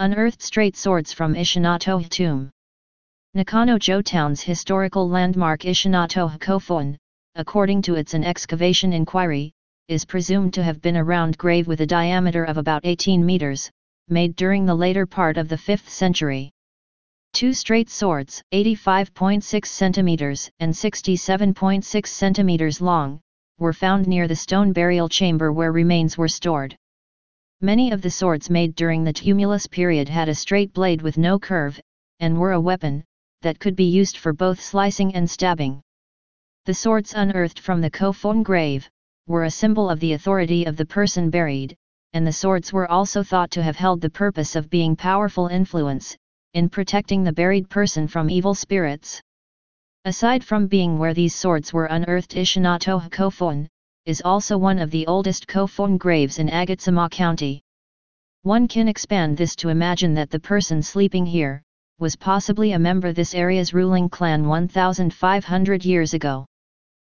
Unearthed straight swords from Ishinotou tomb. Nakano Town's historical landmark Ishinotou Kofun, according to its an excavation inquiry, is presumed to have been a round grave with a diameter of about 18 meters, made during the later part of the 5th century. Two straight swords, 85.6 centimeters and 67.6 centimeters long, were found near the stone burial chamber where remains were stored. Many of the swords made during the tumulus period had a straight blade with no curve, and were a weapon, that could be used for both slicing and stabbing. The swords unearthed from the Kofun grave, were a symbol of the authority of the person buried, and the swords were also thought to have held the purpose of being powerful influence, in protecting the buried person from evil spirits. Aside from being where these swords were unearthed Ishinotou Kofun, is also one of the oldest Kofun graves in Agatsuma County. One can expand this to imagine that the person sleeping here, was possibly a member this area's ruling clan 1500 years ago.